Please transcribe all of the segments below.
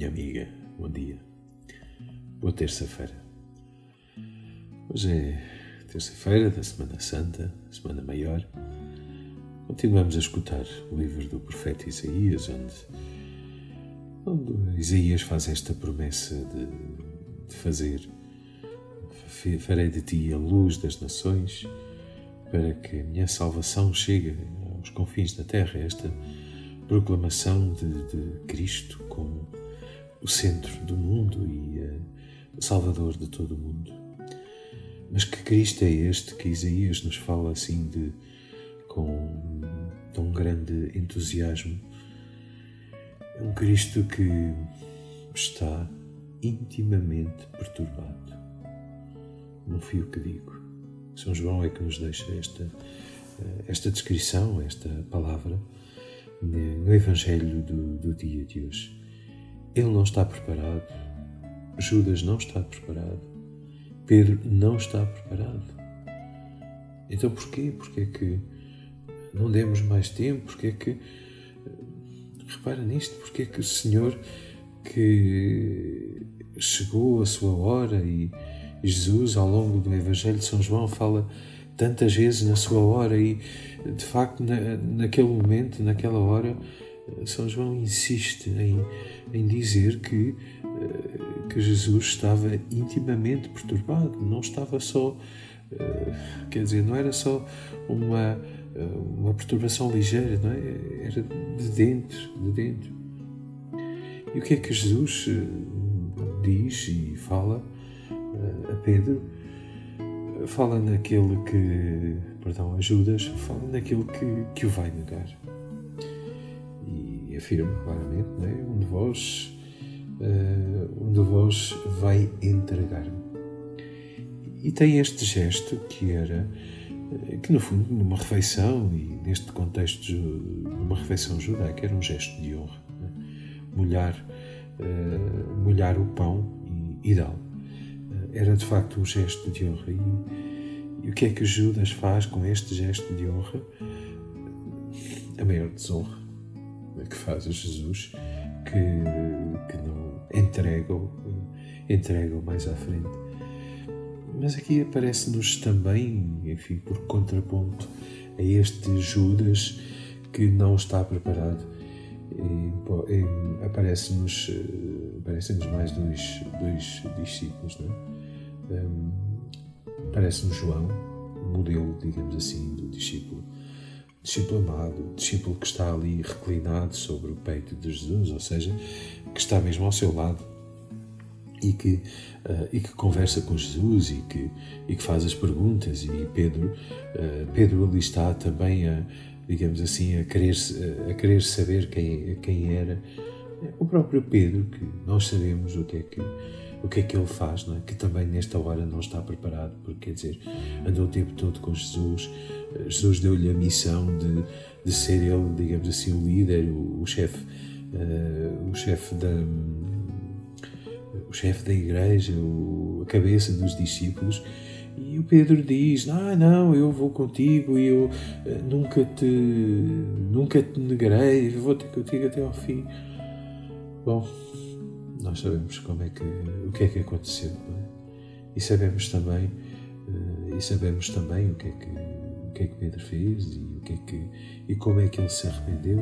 minha amiga, bom dia. Boa terça-feira. Hoje é terça-feira da Semana Santa, Semana Maior. Continuamos a escutar o livro do profeta Isaías, onde, onde Isaías faz esta promessa de, de fazer: Farei de ti a luz das nações, para que a minha salvação chegue aos confins da terra. Esta proclamação de, de Cristo como o centro do mundo e uh, o Salvador de todo o mundo. Mas que Cristo é este que Isaías nos fala assim de com tão grande entusiasmo? É um Cristo que está intimamente perturbado. Não fui o que digo. São João é que nos deixa esta, eh, esta descrição, esta palavra no Evangelho do, do dia de hoje. Ele não está preparado, Judas não está preparado, Pedro não está preparado. Então porquê? Porquê é que não demos mais tempo? Porquê é que. Repara nisto, porquê é que o Senhor que chegou a sua hora e Jesus, ao longo do Evangelho de São João, fala tantas vezes na sua hora e, de facto, na, naquele momento, naquela hora, São João insiste em, em dizer que, eh, que Jesus estava intimamente perturbado, não estava só, eh, quer dizer, não era só uma, eh, uma perturbação ligeira, não é? era de dentro, de dentro. E o que é que Jesus diz e fala a Pedro? fala naquele que, perdão, a Judas, fala naquele que, que o vai negar. Afirma claramente, não é? um de vós, uh, um de vós vai entregar-me. E tem este gesto que era, eh, que no fundo, numa refeição, e neste contexto, numa refeição judaica, era um gesto de honra. É? Molhar, uh, molhar o pão e, e dá-lo era de facto um gesto de honra. E, e o que é que Judas faz com este gesto de honra? A maior desonra que faz a Jesus, que, que não entrega-o entrega mais à frente. Mas aqui aparece-nos também, enfim, por contraponto a este Judas que não está preparado. Aparece-nos aparecem mais dois, dois discípulos, não é? parece-me João, modelo, digamos assim, do discípulo, discípulo amado, discípulo que está ali reclinado sobre o peito de Jesus, ou seja, que está mesmo ao seu lado e que, uh, e que conversa com Jesus e que, e que faz as perguntas. E Pedro, uh, Pedro ali está também a, digamos assim, a querer, a querer saber quem, quem era. O próprio Pedro, que nós sabemos o que é que o que é que ele faz, é? que também nesta hora não está preparado, porque quer dizer, andou o tempo todo com Jesus, eh, Jesus deu-lhe a missão de, de ser ele, digamos assim, o líder, o, chefe, uh, o chefe da o chefe da igreja, o, a cabeça dos discípulos, e o Pedro diz: Ah, não, eu vou contigo e eu uh, nunca te nunca te negarei, vou ter contigo até ao fim. Bom, nós sabemos como é que, o que é que aconteceu é? e sabemos também uh, e sabemos também o que é que o que é que Pedro fez e o que é que e como é que ele se arrependeu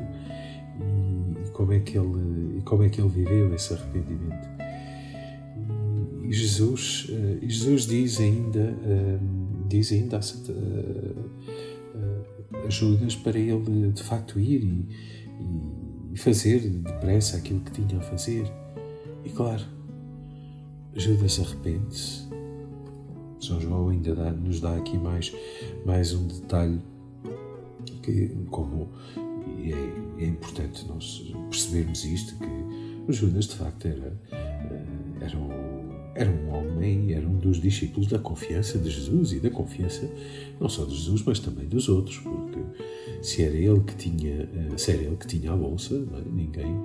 e, e como é que ele e como é que ele viveu esse arrependimento e, e Jesus uh, Jesus diz ainda uh, diz ainda a Judas para ele de facto ir e, e fazer depressa aquilo que tinha a fazer e claro, Judas arrepende-se. São João ainda dá, nos dá aqui mais, mais um detalhe que, como é, é, importante nós percebermos isto, que Judas de facto era, eh, era, um, era um homem, era um dos discípulos da confiança de Jesus e da confiança não só de Jesus, mas também dos outros, porque se era ele que tinha, eh, se era ele que tinha a bolsa, é? ninguém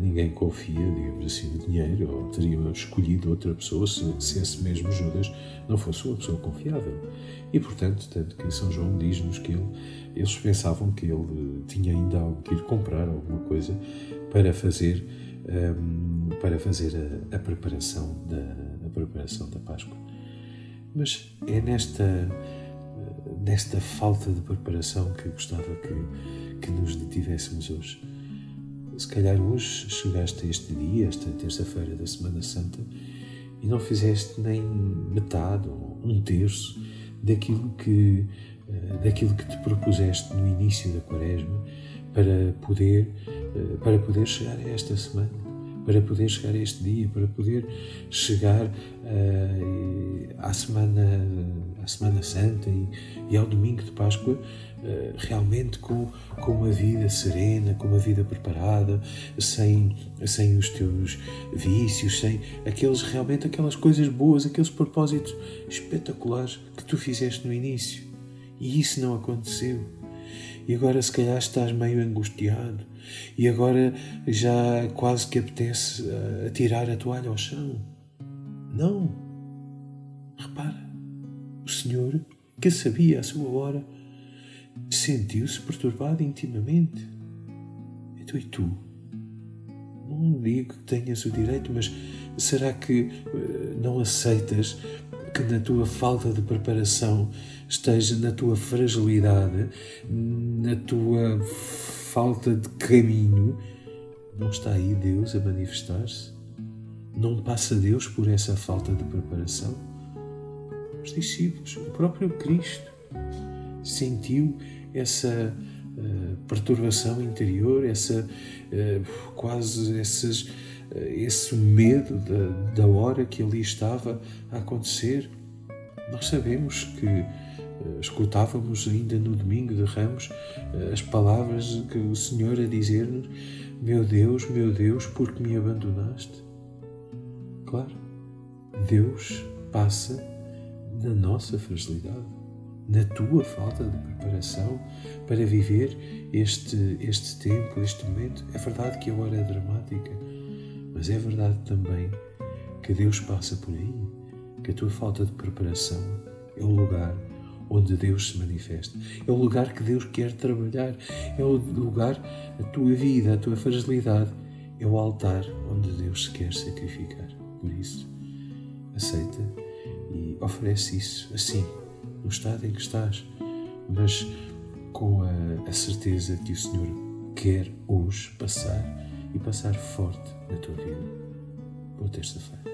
ninguém confia, digamos assim, no dinheiro, ou teriam escolhido outra pessoa se, se, esse mesmo Judas não fosse uma pessoa confiável. E, portanto, tanto que São João diz-nos que ele, eles pensavam que ele tinha ainda algo que ir comprar, alguma coisa, para fazer um, para fazer a, a preparação da a preparação da Páscoa. Mas é nesta nesta falta de preparação que gostava que, que nos detivéssemos hoje. Se calhar hoje chegaste a este dia, esta terça-feira da Semana Santa, e não fizeste nem metade ou um terço daquilo que, eh, daquilo que te propuseste no início da quaresma para poder, eh, para poder chegar a esta semana, para poder chegar a este dia, para poder chegar uh, à, semana, à Semana Santa e, e ao domingo de Páscoa uh, realmente com, com uma vida serena, com uma vida preparada, sem, sem os teus vícios, sem aqueles realmente aquelas coisas boas, aqueles propósitos espetaculares que tu fizeste no início. E isso não aconteceu e agora se calhar estás meio angustiado e agora já quase que apetece uh, atirar a toalha ao chão. Não. Repara, o Senhor, que sabia a sua hora, sentiu-se perturbado intimamente. Então e tu? Não digo que tenhas o direito, mas será que uh, não aceitas que na tua falta de preparação esteja na tua fragilidade, na tua falta de caminho, não está aí Deus a manifestar-se? Não passa Deus por essa falta de preparação? Os discípulos, o próprio Cristo, sentiu essa uh, perturbação interior, essa uh, quase esses eh, esse medo da, da hora que ali estava a acontecer. Nós sabemos que uh, escutávamos ainda no domingo de Ramos uh, as palavras que o Senhor a dizer-nos: Meu Deus, meu Deus, por que me abandonaste? Claro, Deus passa na nossa fragilidade, na tua falta de preparação para viver este, este tempo, este momento. É verdade que a hora é dramática mas é verdade também que Deus passa por aí, que a tua falta de preparação é o lugar onde Deus se manifesta. É o lugar que Deus quer trabalhar. É o lugar, a tua vida, a tua fragilidade, é o altar onde Deus se quer sacrificar. Por isso, aceita e oferece isso assim, no estado em que estás, mas com a, a certeza que o Senhor quer hoje passar e passar forte na tua vida. Boa terça-feira.